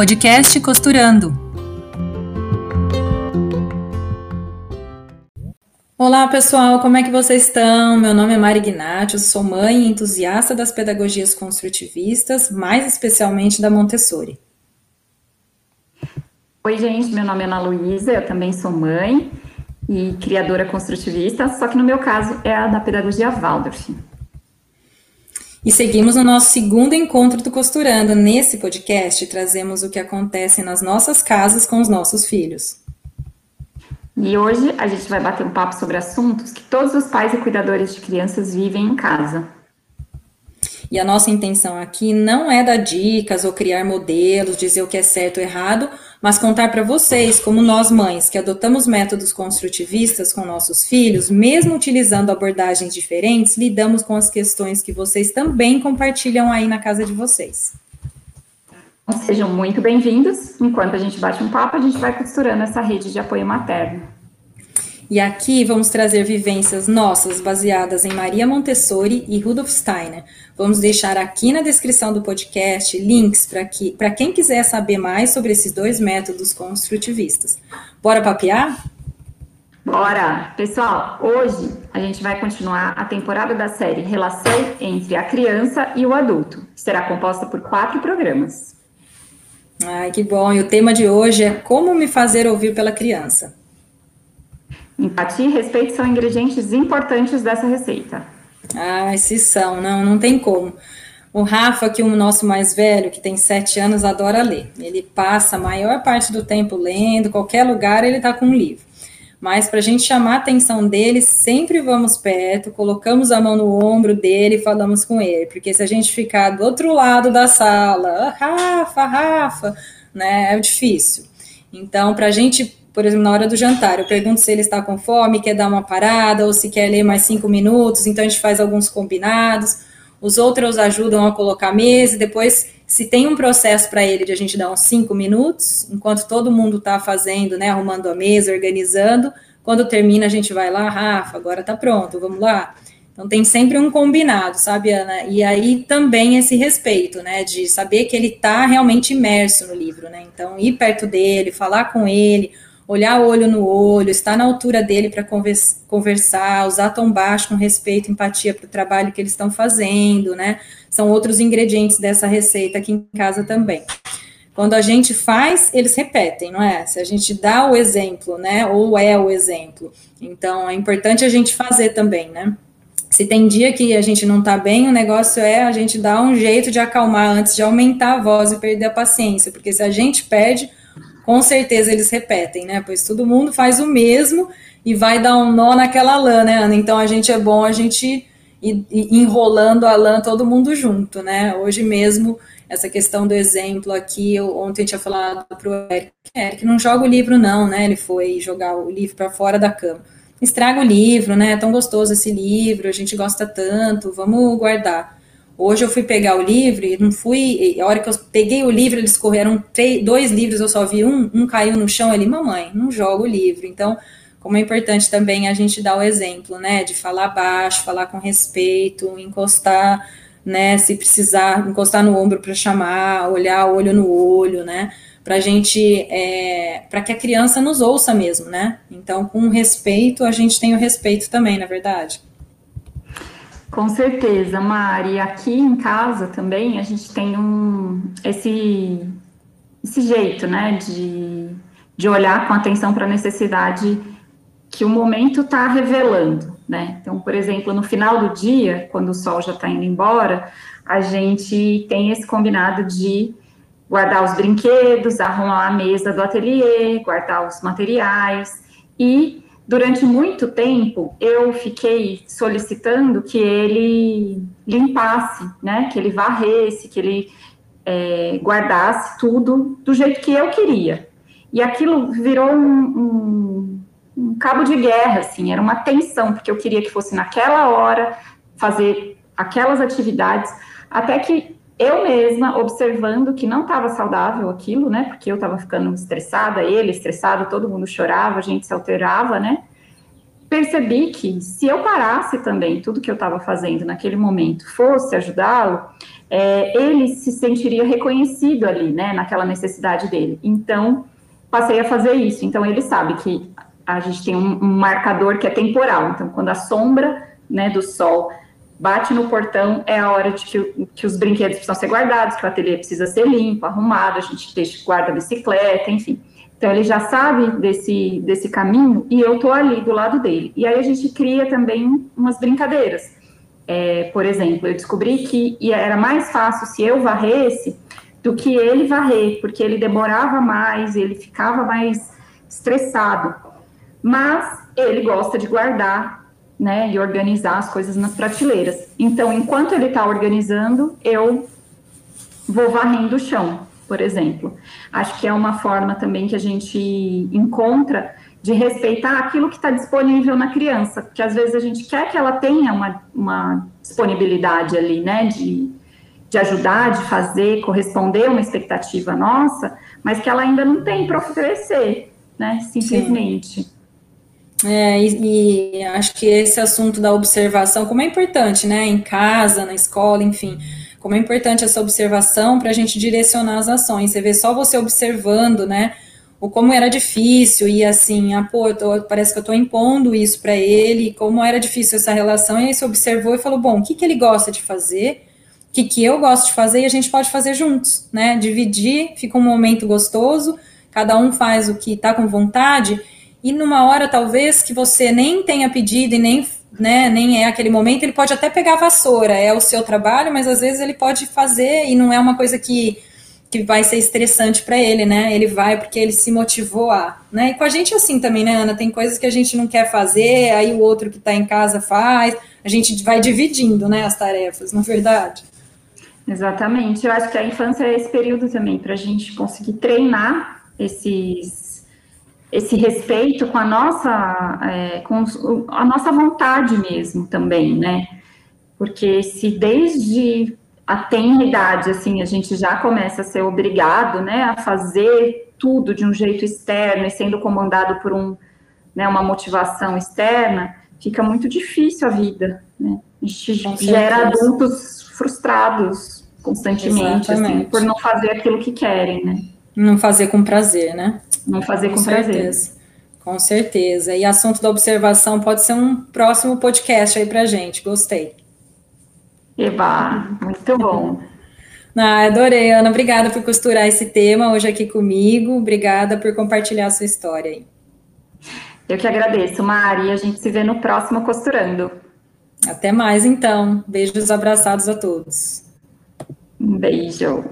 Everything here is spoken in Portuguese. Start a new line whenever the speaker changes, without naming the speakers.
podcast Costurando. Olá pessoal, como é que vocês estão? Meu nome é Mari Gnatti, sou mãe e entusiasta das pedagogias construtivistas, mais especialmente da Montessori.
Oi gente, meu nome é Ana Luísa, eu também sou mãe e criadora construtivista, só que no meu caso é a da pedagogia Waldorf.
E seguimos no nosso segundo encontro do Costurando. Nesse podcast, trazemos o que acontece nas nossas casas com os nossos filhos.
E hoje a gente vai bater um papo sobre assuntos que todos os pais e cuidadores de crianças vivem em casa.
E a nossa intenção aqui não é dar dicas ou criar modelos, dizer o que é certo ou errado, mas contar para vocês como nós mães que adotamos métodos construtivistas com nossos filhos, mesmo utilizando abordagens diferentes, lidamos com as questões que vocês também compartilham aí na casa de vocês.
Sejam muito bem-vindos. Enquanto a gente bate um papo, a gente vai costurando essa rede de apoio materno.
E aqui vamos trazer vivências nossas baseadas em Maria Montessori e Rudolf Steiner. Vamos deixar aqui na descrição do podcast links para que, quem quiser saber mais sobre esses dois métodos construtivistas. Bora papear?
Bora! Pessoal, hoje a gente vai continuar a temporada da série Relação entre a Criança e o Adulto, que será composta por quatro programas.
Ai, que bom! E o tema de hoje é Como me fazer ouvir pela criança.
Empatia e respeito são ingredientes importantes dessa receita.
Ah, esses são, não, não tem como. O Rafa, que é o nosso mais velho, que tem sete anos, adora ler. Ele passa a maior parte do tempo lendo, qualquer lugar ele está com um livro. Mas para a gente chamar a atenção dele, sempre vamos perto, colocamos a mão no ombro dele e falamos com ele. Porque se a gente ficar do outro lado da sala, ah, Rafa, Rafa, né, é difícil. Então, para a gente por exemplo, na hora do jantar, eu pergunto se ele está com fome, quer dar uma parada, ou se quer ler mais cinco minutos, então a gente faz alguns combinados. Os outros ajudam a colocar a mesa, e depois, se tem um processo para ele de a gente dar uns cinco minutos, enquanto todo mundo está fazendo, né, arrumando a mesa, organizando, quando termina a gente vai lá, Rafa, agora está pronto, vamos lá. Então tem sempre um combinado, sabe, Ana? E aí também esse respeito, né, de saber que ele está realmente imerso no livro, né? Então ir perto dele, falar com ele, olhar olho no olho, estar na altura dele para conversar, usar tom baixo com respeito, empatia para o trabalho que eles estão fazendo, né? São outros ingredientes dessa receita aqui em casa também. Quando a gente faz, eles repetem, não é? Se a gente dá o exemplo, né? Ou é o exemplo. Então, é importante a gente fazer também, né? Se tem dia que a gente não tá bem, o negócio é a gente dar um jeito de acalmar antes de aumentar a voz e perder a paciência, porque se a gente perde, com certeza eles repetem, né? Pois todo mundo faz o mesmo e vai dar um nó naquela lã, né, Ana? Então a gente é bom a gente ir, ir enrolando a lã todo mundo junto, né? Hoje mesmo, essa questão do exemplo aqui, eu, ontem eu tinha falado para o Eric, Eric, não joga o livro não, né? Ele foi jogar o livro para fora da cama. Estraga o livro, né? É tão gostoso esse livro, a gente gosta tanto, vamos guardar. Hoje eu fui pegar o livro e não fui. A hora que eu peguei o livro, eles correram três, dois livros, eu só vi um, um caiu no chão. Ele, mamãe, não joga o livro. Então, como é importante também a gente dar o exemplo, né? De falar baixo, falar com respeito, encostar, né? Se precisar, encostar no ombro para chamar, olhar olho no olho, né? Para gente, é, para que a criança nos ouça mesmo, né? Então, com respeito, a gente tem o respeito também, na é verdade.
Com certeza, Mari. Aqui em casa também a gente tem um esse esse jeito, né, de, de olhar com atenção para a necessidade que o momento está revelando, né? Então, por exemplo, no final do dia, quando o sol já está indo embora, a gente tem esse combinado de guardar os brinquedos, arrumar a mesa do ateliê, guardar os materiais e durante muito tempo eu fiquei solicitando que ele limpasse, né, que ele varresse, que ele é, guardasse tudo do jeito que eu queria. E aquilo virou um, um, um cabo de guerra, assim, era uma tensão, porque eu queria que fosse naquela hora fazer aquelas atividades, até que eu mesma, observando que não estava saudável aquilo, né? Porque eu estava ficando estressada, ele estressado, todo mundo chorava, a gente se alterava, né? percebi que se eu parasse também tudo que eu estava fazendo naquele momento, fosse ajudá-lo, é, ele se sentiria reconhecido ali, né, naquela necessidade dele. Então, passei a fazer isso. Então, ele sabe que a gente tem um, um marcador que é temporal. Então, quando a sombra né, do sol bate no portão, é a hora de que, que, os brinquedos precisam ser guardados, que o ateliê precisa ser limpo, arrumado, a gente deixa, guarda a bicicleta, enfim. Então, ele já sabe desse, desse caminho e eu estou ali do lado dele. E aí a gente cria também umas brincadeiras. É, por exemplo, eu descobri que era mais fácil se eu varresse do que ele varrer, porque ele demorava mais, ele ficava mais estressado. Mas ele gosta de guardar, né, e organizar as coisas nas prateleiras. Então, enquanto ele está organizando, eu vou varrendo o chão, por exemplo. Acho que é uma forma também que a gente encontra de respeitar aquilo que está disponível na criança, porque às vezes a gente quer que ela tenha uma, uma disponibilidade ali, né, de, de ajudar, de fazer, corresponder a uma expectativa nossa, mas que ela ainda não tem para oferecer, né, simplesmente. Sim.
É, e, e, acho que esse assunto da observação, como é importante, né, em casa, na escola, enfim, como é importante essa observação para a gente direcionar as ações. Você vê só você observando, né, o como era difícil e assim, ah, pô, tô, parece que eu estou impondo isso para ele, como era difícil essa relação, e aí você observou e falou, bom, o que, que ele gosta de fazer, o que, que eu gosto de fazer e a gente pode fazer juntos, né? Dividir, fica um momento gostoso, cada um faz o que está com vontade, e numa hora talvez que você nem tenha pedido e nem, né, nem é aquele momento, ele pode até pegar a vassoura, é o seu trabalho, mas às vezes ele pode fazer e não é uma coisa que que vai ser estressante para ele, né? Ele vai porque ele se motivou a, né? E com a gente é assim também, né, Ana? Tem coisas que a gente não quer fazer, aí o outro que está em casa faz. A gente vai dividindo, né, as tarefas, não é verdade?
Exatamente. Eu acho que a infância é esse período também para a gente conseguir treinar esses esse respeito com a nossa é, com a nossa vontade mesmo também, né? Porque se desde a tenra idade, assim, a gente já começa a ser obrigado, né, a fazer tudo de um jeito externo e sendo comandado por um, né, uma motivação externa, fica muito difícil a vida, né? A gente gera adultos frustrados constantemente, assim, por não fazer aquilo que querem, né?
Não fazer com prazer, né?
Não fazer com, com prazer.
Com certeza. E assunto da observação pode ser um próximo podcast aí pra gente. Gostei.
Eba, muito bom.
Ah, adorei, Ana. Obrigada por costurar esse tema hoje aqui comigo. Obrigada por compartilhar a sua história aí.
Eu que agradeço, Mari. A gente se vê no próximo Costurando.
Até mais, então. Beijos abraçados a todos.
Um beijo.